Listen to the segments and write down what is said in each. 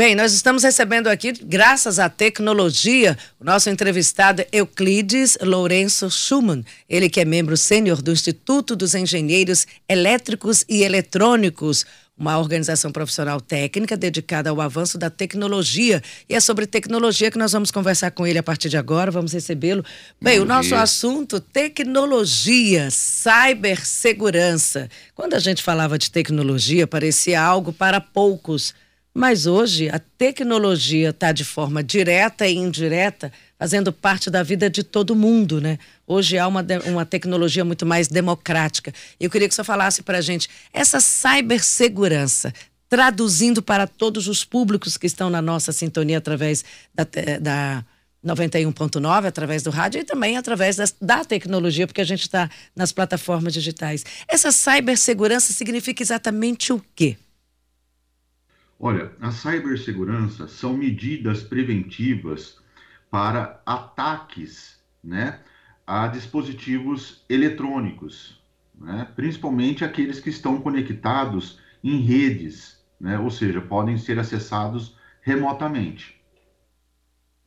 Bem, nós estamos recebendo aqui, graças à tecnologia, o nosso entrevistado Euclides Lourenço Schumann. Ele que é membro sênior do Instituto dos Engenheiros Elétricos e Eletrônicos, uma organização profissional técnica dedicada ao avanço da tecnologia. E é sobre tecnologia que nós vamos conversar com ele a partir de agora. Vamos recebê-lo. Bem, Bom o nosso dia. assunto: tecnologia, cibersegurança. Quando a gente falava de tecnologia, parecia algo para poucos mas hoje a tecnologia está de forma direta e indireta fazendo parte da vida de todo mundo, né? Hoje há uma, uma tecnologia muito mais democrática. Eu queria que você falasse para a gente essa cibersegurança, traduzindo para todos os públicos que estão na nossa sintonia através da, da 91.9, através do rádio e também através das, da tecnologia, porque a gente está nas plataformas digitais. Essa cibersegurança significa exatamente o quê? Olha, a cibersegurança são medidas preventivas para ataques né, a dispositivos eletrônicos, né, principalmente aqueles que estão conectados em redes, né, ou seja, podem ser acessados remotamente.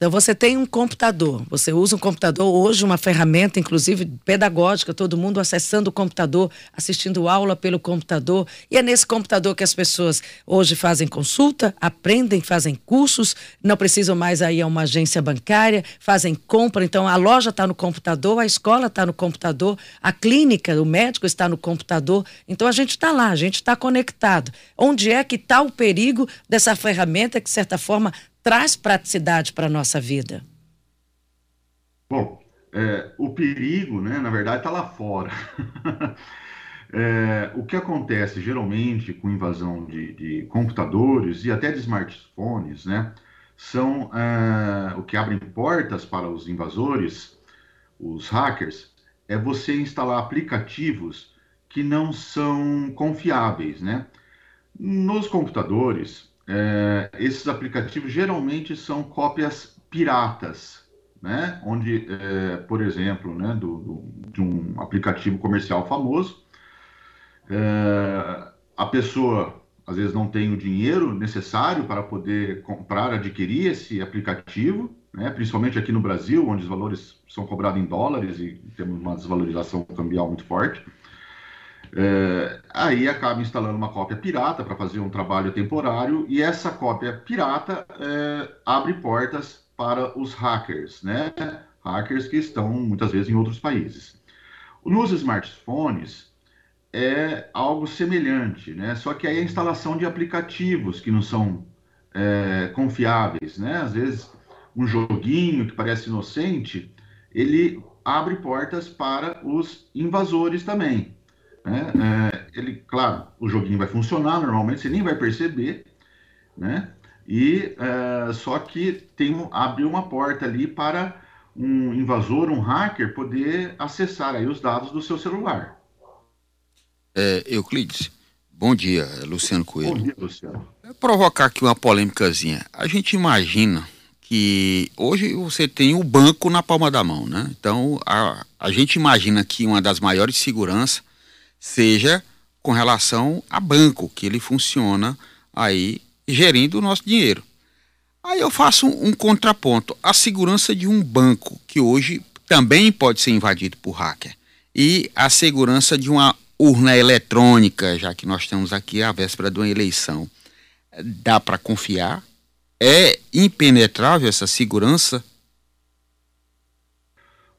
Então você tem um computador, você usa um computador hoje, uma ferramenta, inclusive pedagógica, todo mundo acessando o computador, assistindo aula pelo computador. E é nesse computador que as pessoas hoje fazem consulta, aprendem, fazem cursos, não precisam mais ir a uma agência bancária, fazem compra. Então a loja está no computador, a escola está no computador, a clínica, o médico está no computador. Então a gente está lá, a gente está conectado. Onde é que está o perigo dessa ferramenta que, de certa forma, traz praticidade para a nossa vida? Bom, é, o perigo, né, na verdade, está lá fora. é, o que acontece geralmente com invasão de, de, computadores e até de smartphones, né, são é, o que abre portas para os invasores, os hackers, é você instalar aplicativos que não são confiáveis, né? Nos computadores, é, esses aplicativos geralmente são cópias piratas, né? Onde, é, por exemplo, né, do, do, de um aplicativo comercial famoso, é, a pessoa às vezes não tem o dinheiro necessário para poder comprar, adquirir esse aplicativo, né? principalmente aqui no Brasil, onde os valores são cobrados em dólares e temos uma desvalorização cambial muito forte. É, aí acaba instalando uma cópia pirata para fazer um trabalho temporário e essa cópia pirata é, abre portas para os hackers, né? Hackers que estão muitas vezes em outros países. Nos smartphones é algo semelhante, né? Só que aí a instalação de aplicativos que não são é, confiáveis, né? Às vezes um joguinho que parece inocente, ele abre portas para os invasores também. Né? É, ele, claro, o joguinho vai funcionar normalmente, você nem vai perceber, né? E é, só que tem abre uma porta ali para um invasor, um hacker, poder acessar aí os dados do seu celular. É, Euclides, bom dia, é Luciano Coelho. Bom dia, Luciano. Vou provocar aqui uma polêmicazinha. A gente imagina que hoje você tem o banco na palma da mão, né? Então a, a gente imagina que uma das maiores seguranças seja com relação a banco, que ele funciona aí gerindo o nosso dinheiro. Aí eu faço um, um contraponto. A segurança de um banco, que hoje também pode ser invadido por hacker, e a segurança de uma urna eletrônica, já que nós estamos aqui à véspera de uma eleição. Dá para confiar? É impenetrável essa segurança?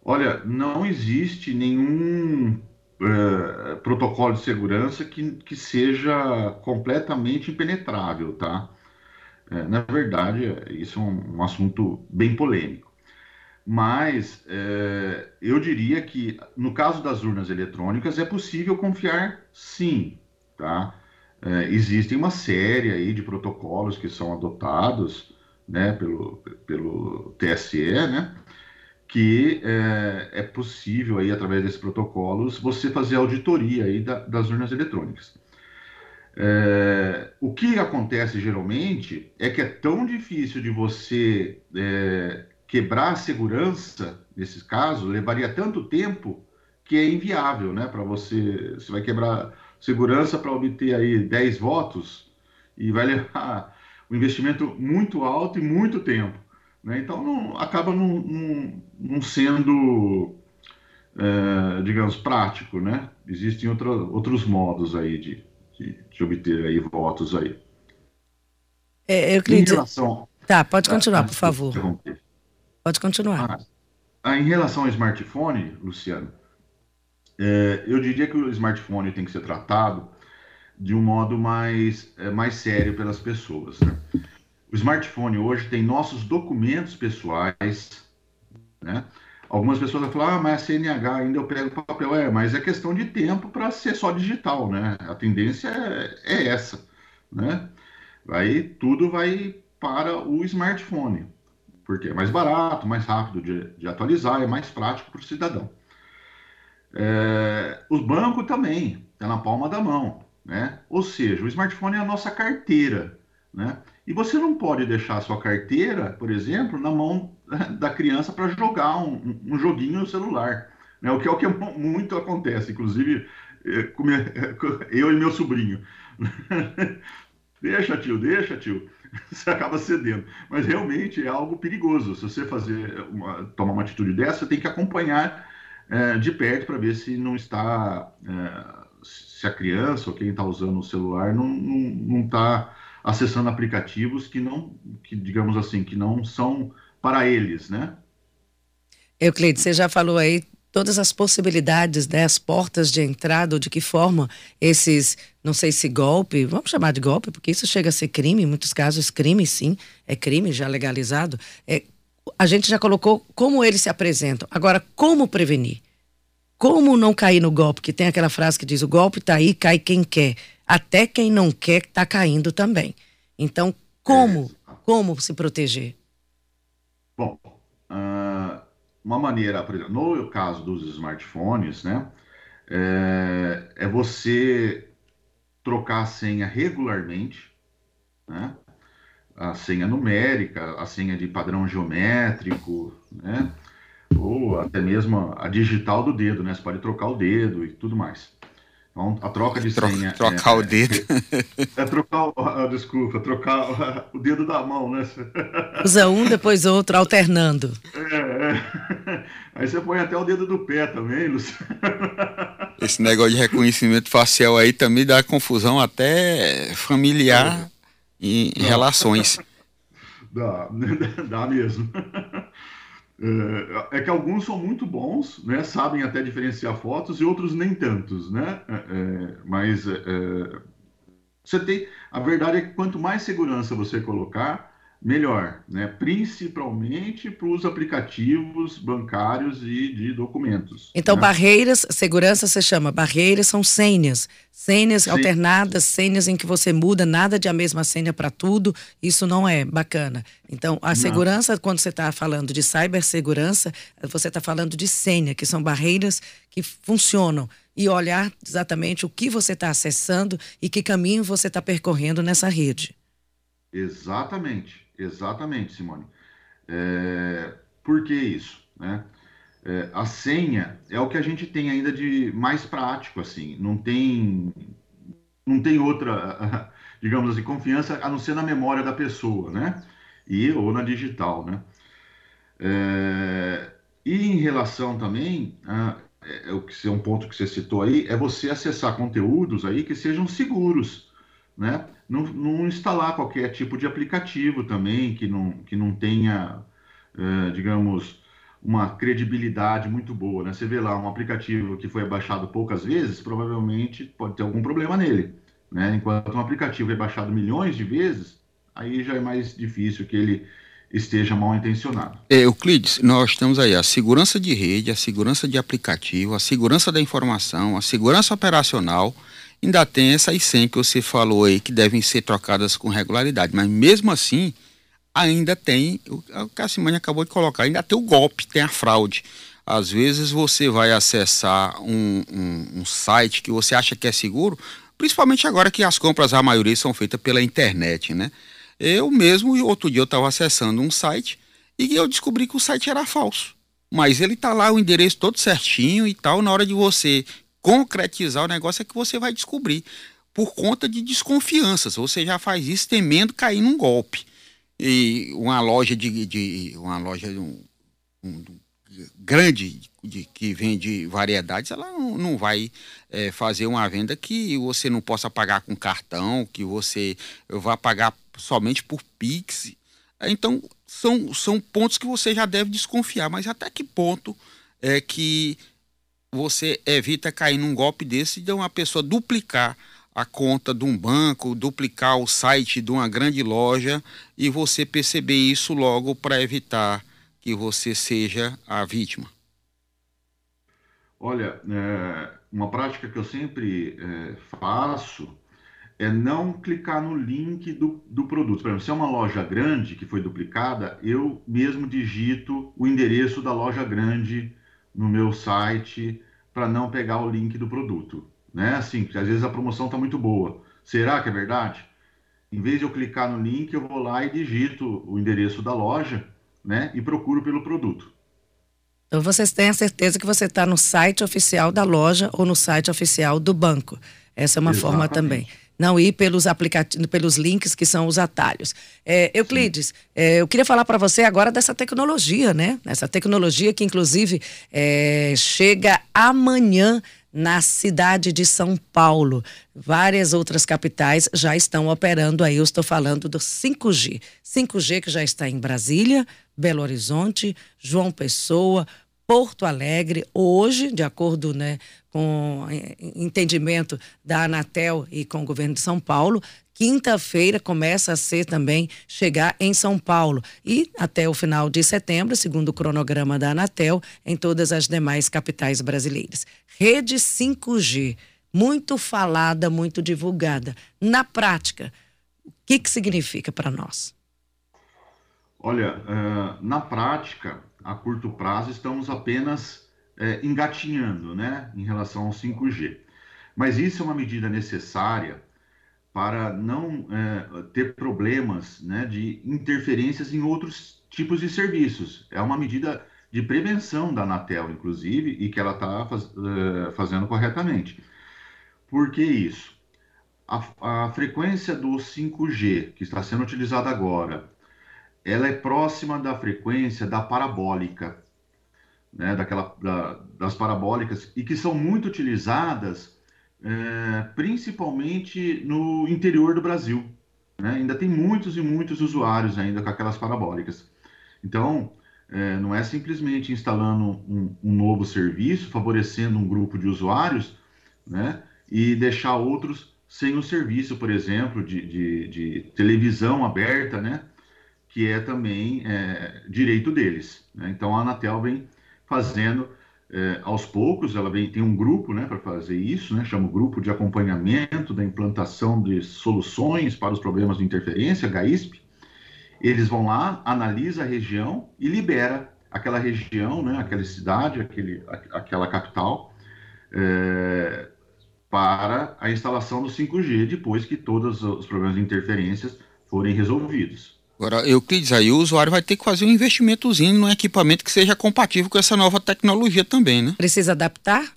Olha, não existe nenhum uh, protocolo de segurança que, que seja completamente impenetrável, tá? Uh, na verdade, isso é um, um assunto bem polêmico. Mas uh, eu diria que, no caso das urnas eletrônicas, é possível confiar sim, tá? existem uma série aí de protocolos que são adotados né, pelo, pelo TSE, né? Que é, é, possível aí através desses protocolos você fazer auditoria aí da, das urnas eletrônicas. É, o que acontece geralmente é que é tão difícil de você é, quebrar a segurança nesses casos, levaria tanto tempo que é inviável, né? Para você, você vai quebrar segurança para obter aí 10 votos e vai levar um investimento muito alto e muito tempo. Né? Então, não, acaba não, não, não sendo, é, digamos, prático. Né? Existem outra, outros modos aí de, de, de, obter aí votos aí. É, eu acredito... Em relação... Tá, pode continuar, ah, por favor. Pode continuar. Ah, ah, em relação ao smartphone, Luciano, é, eu diria que o smartphone tem que ser tratado de um modo mais, é, mais sério pelas pessoas. Né? O smartphone hoje tem nossos documentos pessoais, né? Algumas pessoas vão falar, ah, mas a CNH ainda eu pego papel. É, mas é questão de tempo para ser só digital, né? A tendência é, é essa, né? Aí tudo vai para o smartphone, porque é mais barato, mais rápido de, de atualizar, é mais prático para o cidadão. É, os bancos também, está na palma da mão. Né? Ou seja, o smartphone é a nossa carteira. Né? E você não pode deixar a sua carteira, por exemplo, na mão da criança para jogar um, um, joguinho no celular. Né? O que é o que muito acontece, inclusive é, eu e meu sobrinho. deixa, tio, deixa, tio. Você acaba cedendo. Mas realmente é algo perigoso. Se você fazer uma, tomar uma atitude dessa, você tem que acompanhar é, de perto para ver se não está. É, se a criança ou quem está usando o celular não está acessando aplicativos que não, que digamos assim, que não são para eles, né? Euclides, você já falou aí todas as possibilidades, né, as portas de entrada, ou de que forma esses, não sei se golpe, vamos chamar de golpe, porque isso chega a ser crime, em muitos casos crime sim, é crime já legalizado. É, a gente já colocou como eles se apresentam. Agora, como prevenir? Como não cair no golpe? Que tem aquela frase que diz: o golpe está aí, cai quem quer. Até quem não quer está caindo também. Então, como, como se proteger? Bom, uh, uma maneira, por exemplo, no caso dos smartphones, né, é, é você trocar a senha regularmente, né? A senha numérica, a senha de padrão geométrico, né? ou até mesmo a digital do dedo, né? Você pode trocar o dedo e tudo mais. Então, a troca de Tro senha. Trocar é, o dedo. É, é trocar, ah, desculpa, trocar o dedo da mão, né? Usa um, depois outro, alternando. É, é. Aí você põe até o dedo do pé também, Luciano. Esse negócio de reconhecimento facial aí também dá confusão até familiar em, em relações. Dá, dá mesmo. É, é, que alguns são muito bons, né? Sabem até diferenciar fotos e outros nem tantos, né? É, é mas é, é, você tem, a verdade é que quanto mais segurança você colocar, melhor, né? principalmente para os aplicativos bancários e de documentos. Então, né? barreiras, segurança você chama, barreiras são senhas, senhas Sim. alternadas, senhas em que você muda, nada de a mesma senha para tudo, isso não é bacana. Então, a não. segurança, quando você está falando de cibersegurança, você está falando de senha, que são barreiras que funcionam e olhar exatamente o que você está acessando e que caminho você está percorrendo nessa rede. Exatamente. Exatamente, Simone. É, por que isso? Né? É, a senha é o que a gente tem ainda de mais prático, assim. Não tem, não tem outra, digamos assim, confiança a não ser na memória da pessoa, né? E ou na digital, né? É, e em relação também, a, é, é, é um ponto que você citou aí, é você acessar conteúdos aí que sejam seguros, né? Não, não, instalar qualquer tipo de aplicativo também que não, que não tenha, é, digamos, uma credibilidade muito boa. Né? Você vê lá um aplicativo que foi baixado poucas vezes, provavelmente pode ter algum problema nele. Né? Enquanto um aplicativo é baixado milhões de vezes, aí já é mais difícil que ele esteja mal intencionado. É, Euclides, nós temos aí a segurança de rede, a segurança de aplicativo, a segurança da informação, a segurança operacional ainda tem essas 100 que você falou aí que devem ser trocadas com regularidade, mas mesmo assim ainda tem, o que a Simone acabou de colocar, ainda tem o golpe, tem a fraude. Às vezes você vai acessar um, um, um site que você acha que é seguro, principalmente agora que as compras, a maioria, são feitas pela internet, né? Eu mesmo, outro dia eu estava acessando um site e eu descobri que o site era falso. Mas ele tá lá o endereço todo certinho e tal, na hora de você concretizar o negócio é que você vai descobrir. por conta de desconfianças. Você já faz isso temendo cair num golpe. E uma loja de, de uma loja um, um, grande de, que vende variedades, ela não, não vai é, fazer uma venda que você não possa pagar com cartão, que você vá pagar somente por Pix. Então, são, são pontos que você já deve desconfiar, mas até que ponto é que você evita cair num golpe desse de uma pessoa duplicar a conta de um banco, duplicar o site de uma grande loja e você perceber isso logo para evitar que você seja a vítima? Olha, é, uma prática que eu sempre é, faço é não clicar no link do, do produto. Por exemplo, se é uma loja grande que foi duplicada, eu mesmo digito o endereço da loja grande no meu site para não pegar o link do produto né? Assim, porque às vezes a promoção está muito boa. Será que é verdade? Em vez de eu clicar no link, eu vou lá e digito o endereço da loja, né? E procuro pelo produto. Então vocês têm a certeza que você está no site oficial da loja ou no site oficial do banco. Essa é uma Exatamente. forma também. Não ir pelos aplicativos, pelos links que são os atalhos. É, Euclides, é, eu queria falar para você agora dessa tecnologia, né? Essa tecnologia que, inclusive, é, chega amanhã na cidade de São Paulo. Várias outras capitais já estão operando aí. Eu estou falando do 5G. 5G que já está em Brasília, Belo Horizonte, João Pessoa, Porto Alegre. Hoje, de acordo né, com entendimento da Anatel e com o governo de São Paulo, Quinta-feira começa a ser também chegar em São Paulo e até o final de setembro, segundo o cronograma da Anatel, em todas as demais capitais brasileiras. Rede 5G, muito falada, muito divulgada. Na prática, o que, que significa para nós? Olha, uh, na prática, a curto prazo, estamos apenas uh, engatinhando né, em relação ao 5G. Mas isso é uma medida necessária para não é, ter problemas né, de interferências em outros tipos de serviços. É uma medida de prevenção da Anatel, inclusive, e que ela está faz, é, fazendo corretamente. Por que isso? A, a, frequência do 5G, que está sendo utilizada agora, ela é próxima da frequência da parabólica, né, daquela, da, das parabólicas, e que são muito utilizadas é, principalmente no interior do Brasil. Né? Ainda tem muitos e muitos usuários ainda com aquelas parabólicas. Então, é, não é simplesmente instalando um, um, novo serviço, favorecendo um grupo de usuários, né? e deixar outros sem o serviço, por exemplo, de, de, de televisão aberta, né? que é também é, direito deles. Né? Então, a Anatel vem fazendo é, aos poucos, ela vem, tem um grupo né, para fazer isso, né, chama o Grupo de Acompanhamento da Implantação de Soluções para os Problemas de Interferência, GAISP. Eles vão lá, analisa a região e libera aquela região, né, aquela cidade, aquele, aquela capital, é, para a instalação do 5G, depois que todos os problemas de interferências forem resolvidos. Agora, Euclides, aí o usuário vai ter que fazer um investimentozinho no equipamento que seja compatível com essa nova tecnologia também, né? Precisa adaptar?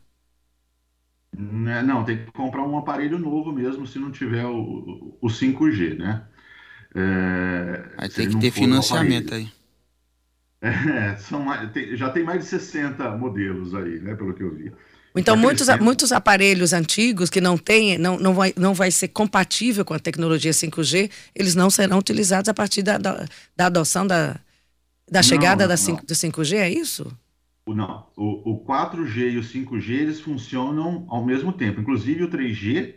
Né, não, tem que comprar um aparelho novo mesmo se não tiver o, o 5G, né? É, aí tem que ter financiamento aí. É, são, tem, já tem mais de 60 modelos aí, né, pelo que eu vi. Então, muitos, muitos aparelhos antigos que não tem, não, não, vai, não vai ser compatível com a tecnologia 5G, eles não serão utilizados a partir da, da, da adoção da, da chegada não, da 5, do 5G, é isso? Não, o, o 4G e o 5G, eles funcionam ao mesmo tempo. Inclusive o 3G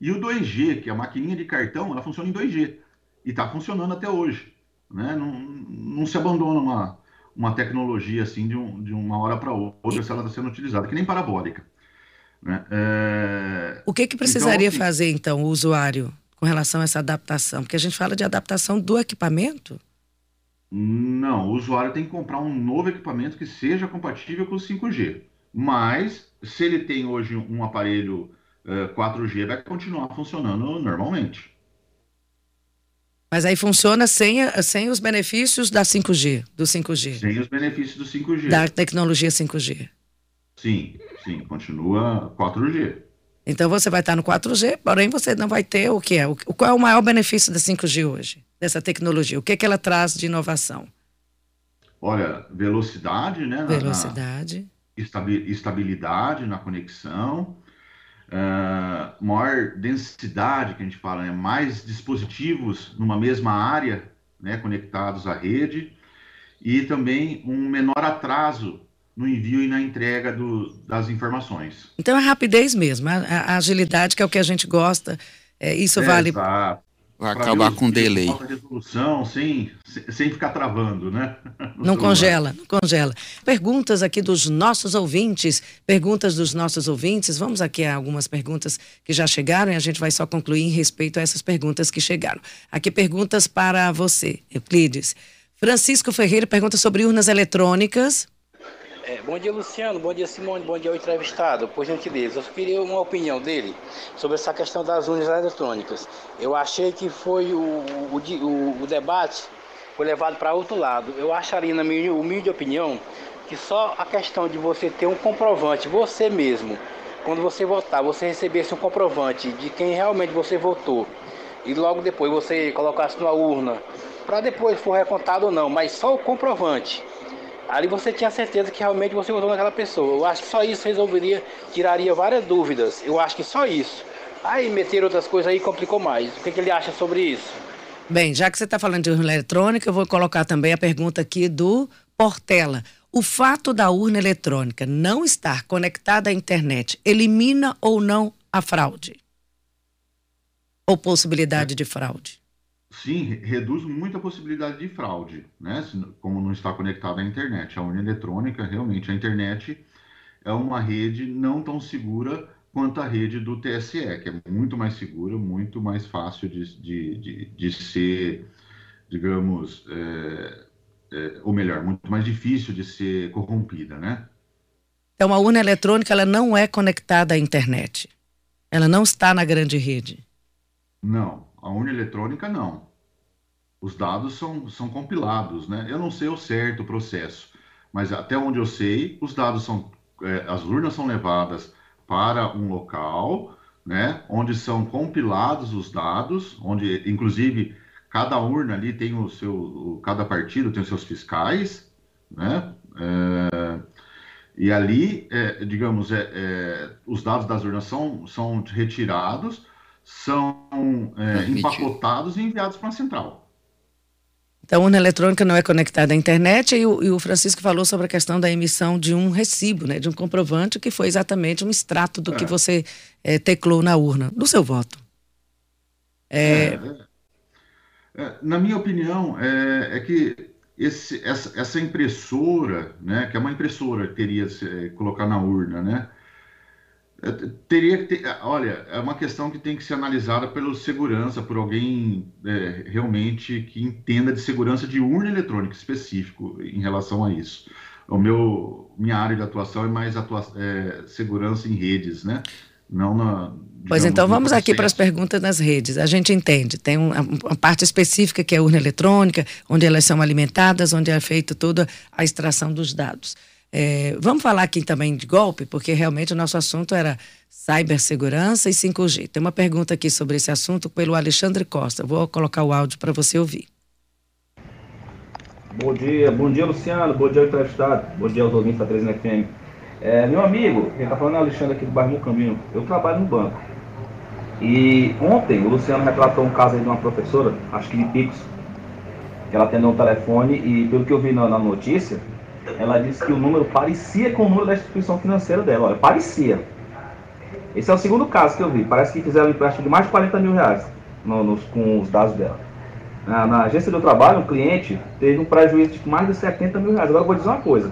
e o 2G, que é a maquininha de cartão, ela funciona em 2G. E está funcionando até hoje. Né? Não, não se abandona uma, uma tecnologia assim de, um, de uma hora para outra se ela está sendo utilizada, que nem parabólica. Né? É... O que, que precisaria então, fazer, então, o usuário com relação a essa adaptação? Porque a gente fala de adaptação do equipamento. Não, o usuário tem que comprar um novo equipamento que seja compatível com o 5G. Mas, se ele tem hoje um aparelho uh, 4G, vai continuar funcionando normalmente. Mas aí funciona sem, sem os benefícios da 5G, do 5G. Sem os benefícios do 5G. Da tecnologia 5G. Sim, sim, continua 4G. Então você vai estar no 4G, porém você não vai ter o que é. O, qual é o maior benefício da 5G hoje, dessa tecnologia? O que, é que ela traz de inovação? Olha, velocidade, né? Velocidade. estabilidade na conexão, uh, maior densidade, que a gente fala, né? mais dispositivos numa mesma área, né? conectados à rede, e também um menor atraso no envio e na entrega do, das informações. Então é rapidez mesmo, a, a, agilidade que é o que a gente gosta, é, isso é, vale... Vai acabar com delay. resolução sem, sem ficar travando, né? No não celular. congela, não congela. Perguntas aqui dos nossos ouvintes, perguntas dos nossos ouvintes. Vamos aqui a algumas perguntas que já chegaram e a gente vai só concluir em respeito a essas perguntas que chegaram. Aqui perguntas para você, Euclides. Francisco Ferreira pergunta sobre urnas eletrônicas. É, bom dia, Luciano. Bom dia, Simone. Bom dia ao entrevistado. Por gentileza, eu queria uma opinião dele sobre essa questão das urnas eletrônicas. Eu achei que foi o, o, o, o debate foi levado para outro lado. Eu acharia, na minha humilde opinião, que só a questão de você ter um comprovante, você mesmo, quando você votar, você recebesse um comprovante de quem realmente você votou e logo depois você colocasse numa urna, para depois for recontado ou não, mas só o comprovante Ali você tinha certeza que realmente você votou naquela pessoa. Eu acho que só isso resolveria, tiraria várias dúvidas. Eu acho que só isso. Aí meter outras coisas aí complicou mais. O que, que ele acha sobre isso? Bem, já que você está falando de urna eletrônica, eu vou colocar também a pergunta aqui do Portela. O fato da urna eletrônica não estar conectada à internet elimina ou não a fraude? Ou possibilidade de fraude? Sim, reduz muito a possibilidade de fraude, né? Como não está conectado à internet. A urna eletrônica, realmente, a internet é uma rede não tão segura quanto a rede do TSE, que é muito mais segura, muito mais fácil de, de, de, de ser, digamos, é, é, ou melhor, muito mais difícil de ser corrompida, né? Então, a urna eletrônica ela não é conectada à internet. Ela não está na grande rede. Não, a urna eletrônica não. Os dados são, são compilados, né? Eu não sei o certo processo, mas até onde eu sei, os dados são, é, as urnas são levadas para um local, né? Onde são compilados os dados, onde inclusive cada urna ali tem o seu, cada partido tem os seus fiscais, né? É, e ali, é, digamos, é, é, os dados das urnas são, são retirados são é, empacotados e enviados para a central. Então, a urna eletrônica não é conectada à internet e o, e o, Francisco falou sobre a questão da emissão de um recibo, né, de um comprovante que foi exatamente um extrato do é. que você é, teclou na urna, do seu voto. É... é, é na minha opinião, é, que esse, essa, essa, impressora, né, que é uma impressora que teria se, colocar na urna, né, teria que ter, olha, é uma questão que tem que ser analisada pelo segurança, por alguém é, realmente que entenda de segurança de urna eletrônica específico em relação a isso. O meu, minha área de atuação é mais atua, é, segurança em redes, né? Não na. Pois então vamos aqui para as perguntas nas redes. A gente entende, tem uma, uma parte específica que é a urna eletrônica, onde elas são alimentadas, onde é feita toda a extração dos dados. É, vamos falar aqui também de golpe, porque realmente o nosso assunto era cibersegurança e 5G. Tem uma pergunta aqui sobre esse assunto pelo Alexandre Costa. Vou colocar o áudio para você ouvir. Bom dia, bom dia Luciano, bom dia entrevistado, bom dia aos ouvintes da 13 FM. É, meu amigo, quem está falando é Alexandre aqui do bairro Mucambinho. Eu trabalho no banco. E ontem o Luciano retratou um caso de uma professora, acho que de Pix, que ela atendeu um telefone e pelo que eu vi na, na notícia, ela disse que o número parecia com o número da instituição financeira dela. Olha, parecia. Esse é o segundo caso que eu vi. Parece que fizeram um empréstimo de mais de 40 mil reais no, nos, com os dados dela. Na, na, agência do trabalho, um cliente teve um prejuízo de mais de 70 mil reais. Agora eu vou dizer uma coisa.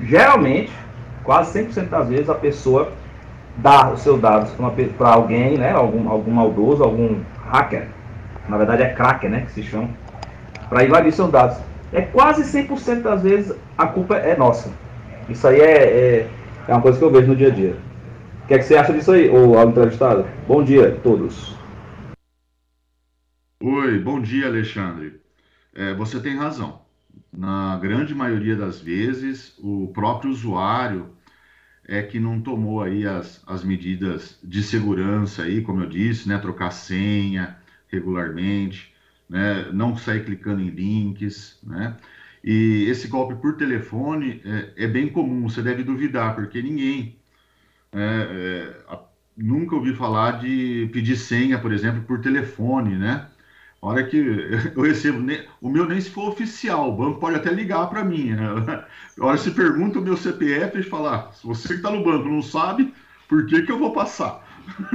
Geralmente, quase 100% das vezes, a pessoa dá os seus dados para alguém, né, algum, algum maldoso, algum hacker. Na verdade é cracker, né, que se chama. Para invadir seus dados é quase 100% das vezes a culpa é nossa. Isso aí é, é, é, uma coisa que eu vejo no dia a dia. O que, é que você acha disso aí, ô entrevistado? Bom dia a todos. Oi, bom dia, Alexandre. É, você tem razão. Na grande maioria das vezes, o próprio usuário é que não tomou aí as, as medidas de segurança aí, como eu disse, né, trocar senha regularmente, né, não sair clicando em links, né, e esse golpe por telefone é, é bem comum, você deve duvidar, porque ninguém é, é, nunca ouvi falar de pedir senha, por exemplo, por telefone, né, a hora que eu recebo, o meu nem se for oficial, o banco pode até ligar para mim. Né? A hora se pergunta o meu CPF, eles falam, ah, se você que está no banco não sabe, por que, que eu vou passar?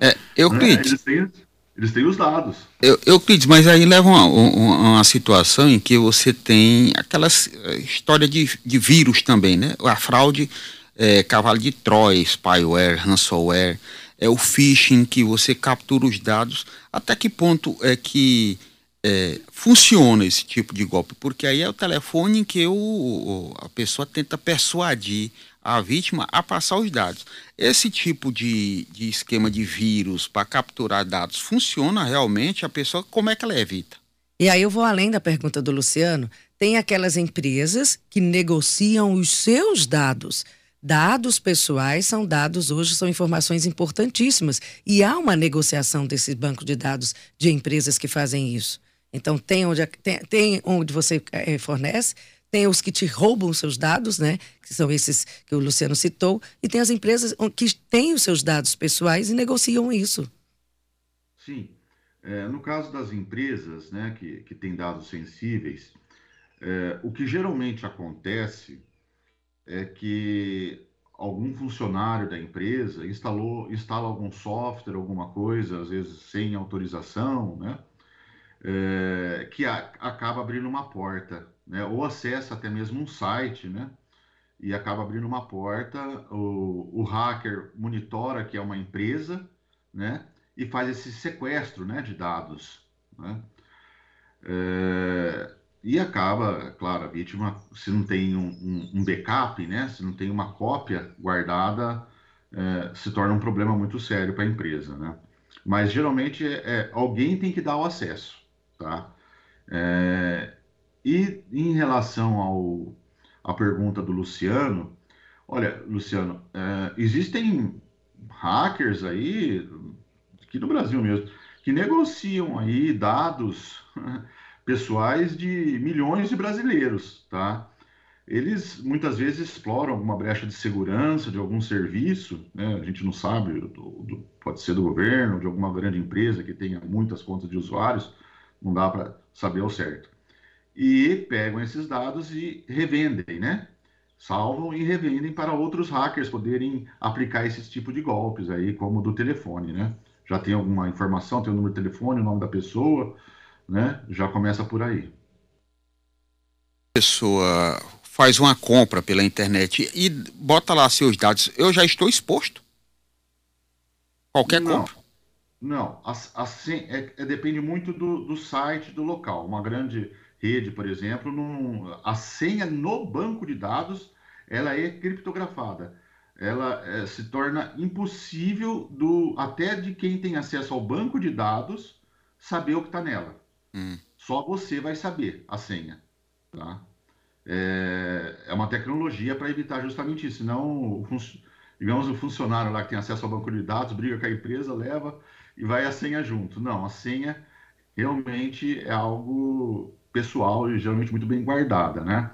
É, Euclides. Né? Eles, têm, eles têm os dados. Eu, Euclides, mas aí leva uma, uma, uma, situação em que você tem aquela eh, história de, de vírus também, né? A fraude, é, cavalo de Troia, spyware, ransomware é o phishing, que você captura os dados. Até que ponto é que é, funciona esse tipo de golpe? Porque aí é o telefone em que o, a pessoa tenta persuadir a vítima a passar os dados. Esse tipo de, de esquema de vírus para capturar dados funciona realmente? A pessoa, como é que ela evita? E aí eu vou além da pergunta do Luciano. Tem aquelas empresas que negociam os seus dados Dados pessoais são dados hoje, são informações importantíssimas. E há uma negociação desses bancos de dados de empresas que fazem isso. Então, tem onde, tem, tem onde você é, fornece, tem os que te roubam os seus dados, né? Que são esses que o Luciano citou, e tem as empresas que têm os seus dados pessoais e negociam isso. Sim. É, no caso das empresas né, que, que têm dados sensíveis, é, o que geralmente acontece é que algum funcionário da empresa instalou, instala algum software, alguma coisa, às vezes sem autorização, né? É, que a, acaba abrindo uma porta, né? Ou acessa até mesmo um site, né? E acaba abrindo uma porta, o, o hacker monitora que é uma empresa, né? E faz esse sequestro, né? De dados, né? É, e acaba, claro, a vítima, se não tem um, um, backup, né, se não tem uma cópia guardada, é, se torna um problema muito sério para a empresa, né? Mas geralmente é, é, alguém tem que dar o acesso, tá? É, e em relação ao, à pergunta do Luciano, olha, Luciano, é, existem hackers aí, aqui no Brasil mesmo, que negociam aí dados pessoais de milhões de brasileiros, tá? Eles muitas vezes exploram alguma brecha de segurança de algum serviço, né? A gente não sabe, do, do, pode ser do governo, de alguma grande empresa que tenha muitas contas de usuários, não dá para saber ao certo. E pegam esses dados e revendem, né? Salvam e revendem para outros hackers poderem aplicar esse tipo de golpes aí, como do telefone, né? Já tem alguma informação, tem o número de telefone, o nome da pessoa, né? Já começa por aí. Pessoa faz uma compra pela internet e bota lá seus dados, eu já estou exposto? Qualquer não, compra? Não, assim, é, é, depende muito do, do site, do local. Uma grande rede, por exemplo, num, a senha no banco de dados ela é criptografada. Ela é, se torna impossível do até de quem tem acesso ao banco de dados saber o que está nela. Hum. Só você vai saber a senha. Tá? É, é uma tecnologia para evitar justamente isso. Senão, digamos, o funcionário lá que tem acesso ao banco de dados briga com a empresa, leva e vai a senha junto. Não, a senha realmente é algo pessoal e geralmente muito bem guardada, né?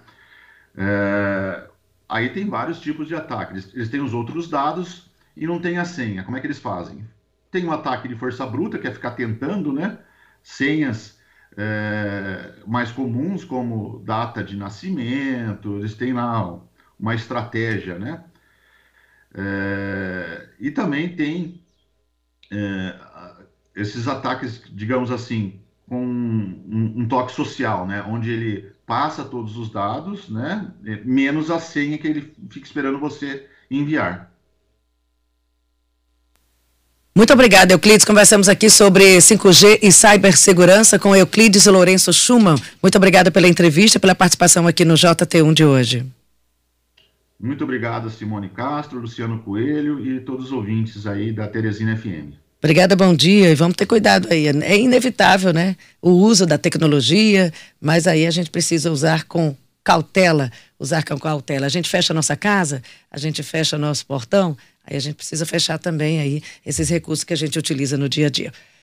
É, aí tem vários tipos de ataque. Eles, eles, têm os outros dados e não tem a senha. Como é que eles fazem? Tem um ataque de força bruta, que é ficar tentando, né? Senhas é, mais comuns, como data de nascimento, eles têm lá uma estratégia, né? É, e também tem é, esses ataques, digamos assim, com um, um, toque social, né? Onde ele passa todos os dados, né? Menos a senha que ele fica esperando você enviar. Muito obrigada, Euclides. Conversamos aqui sobre 5G e cibersegurança com Euclides e Lourenço Schumann. Muito obrigada pela entrevista e pela participação aqui no JT1 de hoje. Muito obrigado, Simone Castro, Luciano Coelho e todos os ouvintes aí da Teresina FM. Obrigada, bom dia. E vamos ter cuidado aí. É inevitável, né? O uso da tecnologia, mas aí a gente precisa usar com cautela usar com cautela. A gente fecha a nossa casa, a gente fecha nosso portão, aí a gente precisa fechar também aí esses recursos que a gente utiliza no dia a dia.